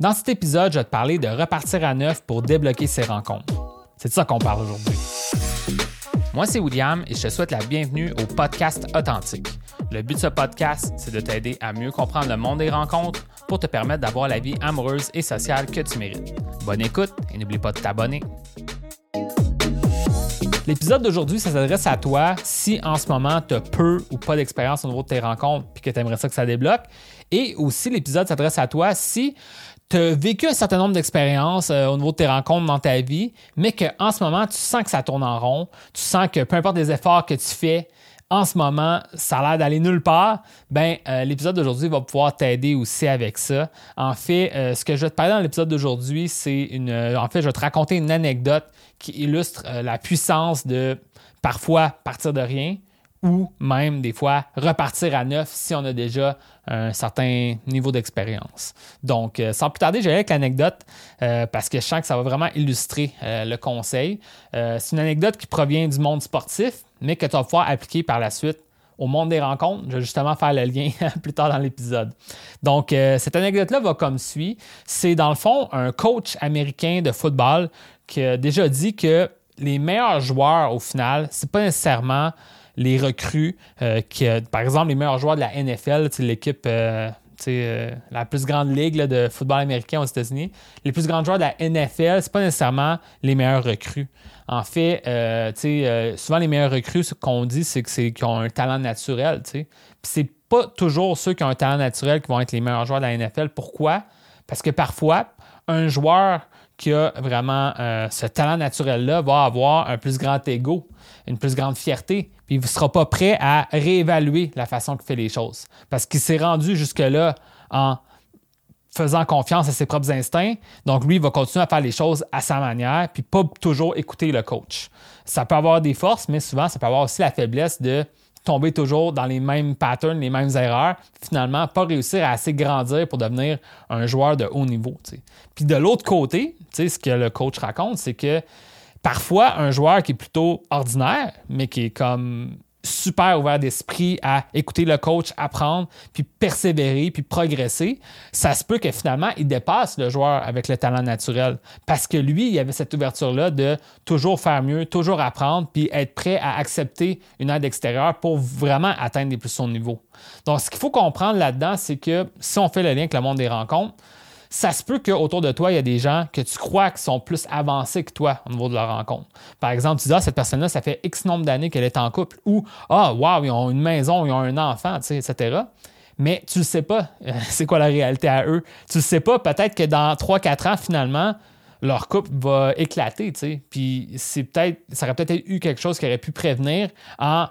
Dans cet épisode, je vais te parler de repartir à neuf pour débloquer ses rencontres. C'est de ça qu'on parle aujourd'hui. Moi, c'est William et je te souhaite la bienvenue au podcast Authentique. Le but de ce podcast, c'est de t'aider à mieux comprendre le monde des rencontres pour te permettre d'avoir la vie amoureuse et sociale que tu mérites. Bonne écoute et n'oublie pas de t'abonner. L'épisode d'aujourd'hui, ça s'adresse à toi si en ce moment tu as peu ou pas d'expérience au niveau de tes rencontres puis que tu aimerais ça que ça débloque. Et aussi, l'épisode s'adresse à toi si tu as vécu un certain nombre d'expériences euh, au niveau de tes rencontres dans ta vie, mais qu'en ce moment, tu sens que ça tourne en rond, tu sens que peu importe les efforts que tu fais, en ce moment, ça a l'air d'aller nulle part, ben euh, l'épisode d'aujourd'hui va pouvoir t'aider aussi avec ça. En fait, euh, ce que je vais te parler dans l'épisode d'aujourd'hui, c'est une. en fait, je vais te raconter une anecdote qui illustre la puissance de parfois partir de rien, ou même des fois repartir à neuf si on a déjà un certain niveau d'expérience. Donc, euh, sans plus tarder, j'allais avec l'anecdote euh, parce que je sens que ça va vraiment illustrer euh, le conseil. c'est une anecdote qui provient du monde sportif, mais que tu vas pouvoir appliquer par la suite au monde des rencontres. Je vais justement faire le lien plus tard dans l'épisode. Donc, cette anecdote-là va comme suit. C'est dans le fond un coach américain de football qui a déjà dit que les meilleurs joueurs, au final, c'est pas nécessairement les recrues, euh, qui, par exemple, les meilleurs joueurs de la NFL, l'équipe euh, euh, la plus grande ligue de football américain aux États-Unis, les plus grands joueurs de la NFL, c'est pas nécessairement les meilleurs recrues. En fait, souvent les meilleurs recrues, ce qu'on dit, c'est qu'ils ont un talent naturel. C'est pas toujours ceux qui ont un talent naturel qui vont être les meilleurs joueurs de la NFL. Pourquoi? Parce que parfois, un joueur qui a vraiment ce talent naturel-là va avoir un plus grand ego, une plus grande fierté puis il ne sera pas prêt à réévaluer la façon qu'il fait les choses. Parce qu'il s'est rendu jusque-là en faisant confiance à ses propres instincts. Donc, lui, il va continuer à faire les choses à sa manière, puis pas toujours écouter le coach. Ça peut avoir des forces, mais souvent, ça peut avoir aussi la faiblesse de tomber toujours dans les mêmes patterns, les mêmes erreurs, finalement, pas réussir à assez grandir pour devenir un joueur de haut niveau. Puis de l'autre côté, ce que le coach raconte, c'est que Parfois, un joueur qui est plutôt ordinaire, mais qui est comme super ouvert d'esprit à écouter le coach, apprendre, puis persévérer, puis progresser, ça se peut que finalement, il dépasse le joueur avec le talent naturel. Parce que lui, il avait cette ouverture-là de toujours faire mieux, toujours apprendre, puis être prêt à accepter une aide extérieure pour vraiment atteindre les plus hauts niveaux. Donc, ce qu'il faut comprendre là-dedans, c'est que si on fait le lien avec le monde des rencontres, ça se peut qu'autour de toi, il y a des gens que tu crois qui sont plus avancés que toi au niveau de leur rencontre. Par exemple, tu dis, ah, cette personne-là, ça fait X nombre d'années qu'elle est en couple, ou, ah, wow, ils ont une maison, ils ont un enfant, etc. Mais tu ne sais pas, c'est quoi la réalité à eux? Tu ne sais pas, peut-être que dans 3-4 ans, finalement, leur couple va éclater, Puis c'est peut-être, ça aurait peut-être eu quelque chose qui aurait pu prévenir en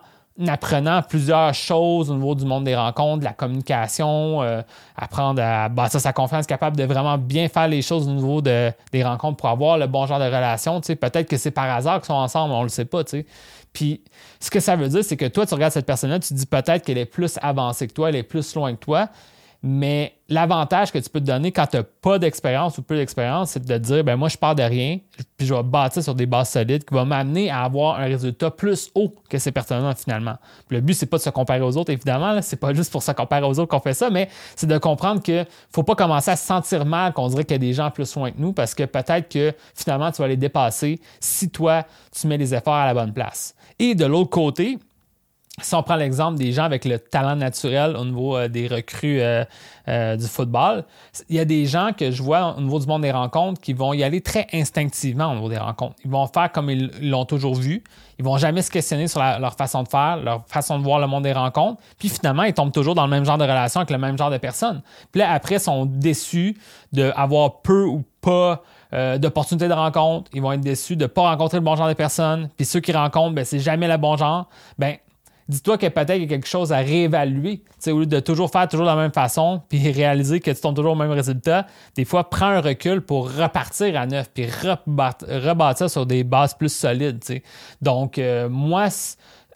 apprenant plusieurs choses au niveau du monde des rencontres, de la communication, euh, apprendre à bâtir sa confiance, capable de vraiment bien faire les choses au niveau de, des rencontres pour avoir le bon genre de relation. Peut-être que c'est par hasard qu'ils sont ensemble, on ne le sait pas. Puis ce que ça veut dire, c'est que toi, tu regardes cette personne-là, tu te dis peut-être qu'elle est plus avancée que toi, elle est plus loin que toi. Mais l'avantage que tu peux te donner quand tu n'as pas d'expérience ou peu d'expérience, c'est de te dire ben moi, je pars de rien, puis je vais bâtir sur des bases solides qui vont m'amener à avoir un résultat plus haut que ces personnes-là finalement. le but, c'est pas de se comparer aux autres, évidemment. C'est pas juste pour se comparer aux autres qu'on fait ça, mais c'est de comprendre que faut pas commencer à se sentir mal qu'on dirait qu'il y a des gens plus loin que nous parce que peut-être que finalement, tu vas les dépasser si toi, tu mets les efforts à la bonne place. Et de l'autre côté, si on prend l'exemple des gens avec le talent naturel au niveau euh, des recrues euh, euh, du football, il y a des gens que je vois au niveau du monde des rencontres qui vont y aller très instinctivement au niveau des rencontres. Ils vont faire comme ils l'ont toujours vu. Ils vont jamais se questionner sur leur façon de faire, leur façon de voir le monde des rencontres. Puis finalement, ils tombent toujours dans le même genre de relation avec le même genre de personnes. Puis là, après, ils sont déçus d'avoir peu ou pas d'opportunités de rencontre. Ils vont être déçus de ne pas rencontrer le bon genre de personnes. Puis ceux qui rencontrent, ben, c'est jamais le bon genre. Ben, dis-toi que peut-être il y a quelque chose à réévaluer. au lieu de toujours faire toujours de la même façon, puis réaliser que tu tombes toujours au même résultat, des fois, prends un recul pour repartir à neuf, puis rebâtir sur des bases plus solides. Donc, euh, moi,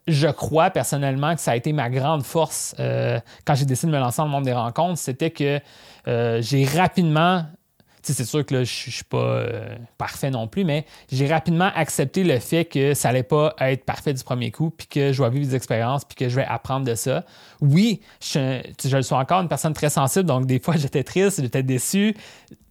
je crois personnellement que ça a été ma grande force euh, quand j'ai décidé de me lancer dans le monde des rencontres, c'était que euh, j'ai rapidement c'est sûr que je suis pas euh, parfait non plus, mais j'ai rapidement accepté le fait que ça n'allait pas être parfait du premier coup, puis que je vais vivre des expériences, puis que je vais apprendre de ça. Oui, je, je suis encore une personne très sensible, donc des fois, j'étais triste, j'étais déçu.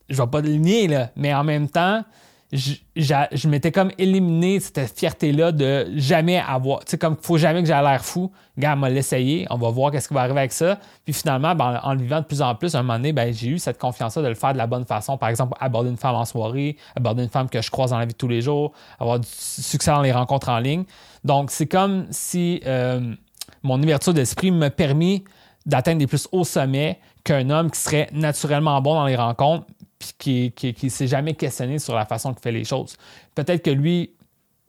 je vais pas le nier, là, mais en même temps, je, je m'étais comme éliminé cette fierté-là de jamais avoir. Tu sais, comme faut jamais que j'ai l'air fou. Gars, m'a l'essayer, on va voir qu'est-ce qui va arriver avec ça. Puis finalement, ben, en le vivant de plus en plus, à un moment donné, ben, j'ai eu cette confiance-là de le faire de la bonne façon. Par exemple, aborder une femme en soirée, aborder une femme que je croise dans la vie de tous les jours, avoir du succès dans les rencontres en ligne. Donc, c'est comme si euh, mon ouverture d'esprit me permis d'atteindre des plus hauts sommets qu'un homme qui serait naturellement bon dans les rencontres, puis qui ne s'est jamais questionné sur la façon qu'il fait les choses. Peut-être que lui,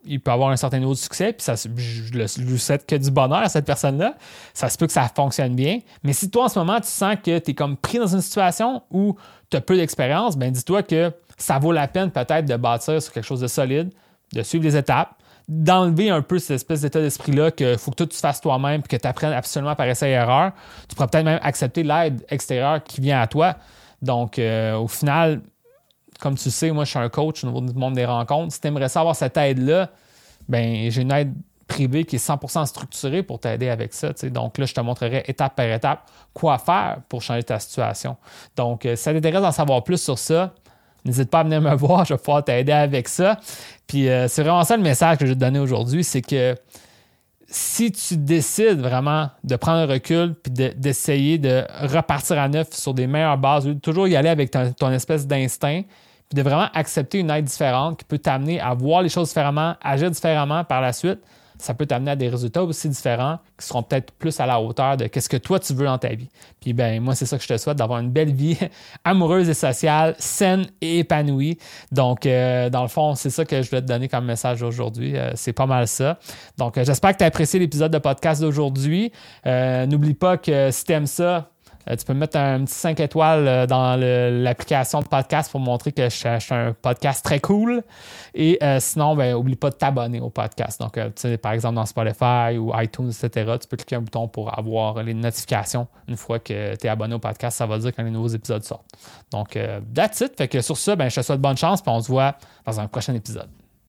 il peut avoir un certain niveau de succès, puis ça, je, lui souhaite que du bonheur à cette personne-là. Ça se peut que ça fonctionne bien. Mais si toi, en ce moment, tu sens que tu es comme pris dans une situation où tu as peu d'expérience, ben dis-toi que ça vaut la peine peut-être de bâtir sur quelque chose de solide, de suivre les étapes, d'enlever un peu cette espèce d'état d'esprit-là qu'il faut que tout tu fasses toi-même, puis que tu apprennes absolument par essai et erreur. Tu pourrais peut-être même accepter l'aide extérieure qui vient à toi. Donc, euh, au final, comme tu sais, moi, je suis un coach au niveau du monde des rencontres. Si tu aimerais savoir cette aide-là, ben j'ai une aide privée qui est 100% structurée pour t'aider avec ça. Donc là, je te montrerai étape par étape quoi faire pour changer ta situation. Donc, euh, si ça t'intéresse d'en savoir plus sur ça, n'hésite pas à venir me voir, je vais pouvoir t'aider avec ça. Puis euh, c'est vraiment ça le message que je vais te donner aujourd'hui, c'est que si tu décides vraiment de prendre un recul puis d'essayer de, repartir à neuf sur des meilleures bases, toujours y aller avec ton, espèce d'instinct, puis de vraiment accepter une aide différente qui peut t'amener à voir les choses différemment, agir différemment par la suite, ça peut t'amener à des résultats aussi différents qui seront peut-être plus à la hauteur de ce que toi tu veux dans ta vie. Puis ben moi c'est ça que je te souhaite d'avoir une belle vie amoureuse et sociale, saine et épanouie. Donc euh, dans le fond, c'est ça que je voulais te donner comme message aujourd'hui, euh, c'est pas mal ça. Donc euh, j'espère que tu as apprécié l'épisode de podcast d'aujourd'hui. N'oublie pas que si tu aimes ça, euh, tu peux mettre un petit 5 étoiles euh, dans l'application de podcast pour montrer que je, suis un podcast très cool. Et euh, sinon, ben, oublie pas de t'abonner au podcast. Donc, par exemple, dans Spotify ou iTunes, etc., tu peux cliquer un bouton pour avoir les notifications une fois que tu es abonné au podcast. Ça va dire quand les nouveaux épisodes sortent. Donc, that's it. Fait que sur ça, ben, je te souhaite bonne chance et on se voit dans un prochain épisode.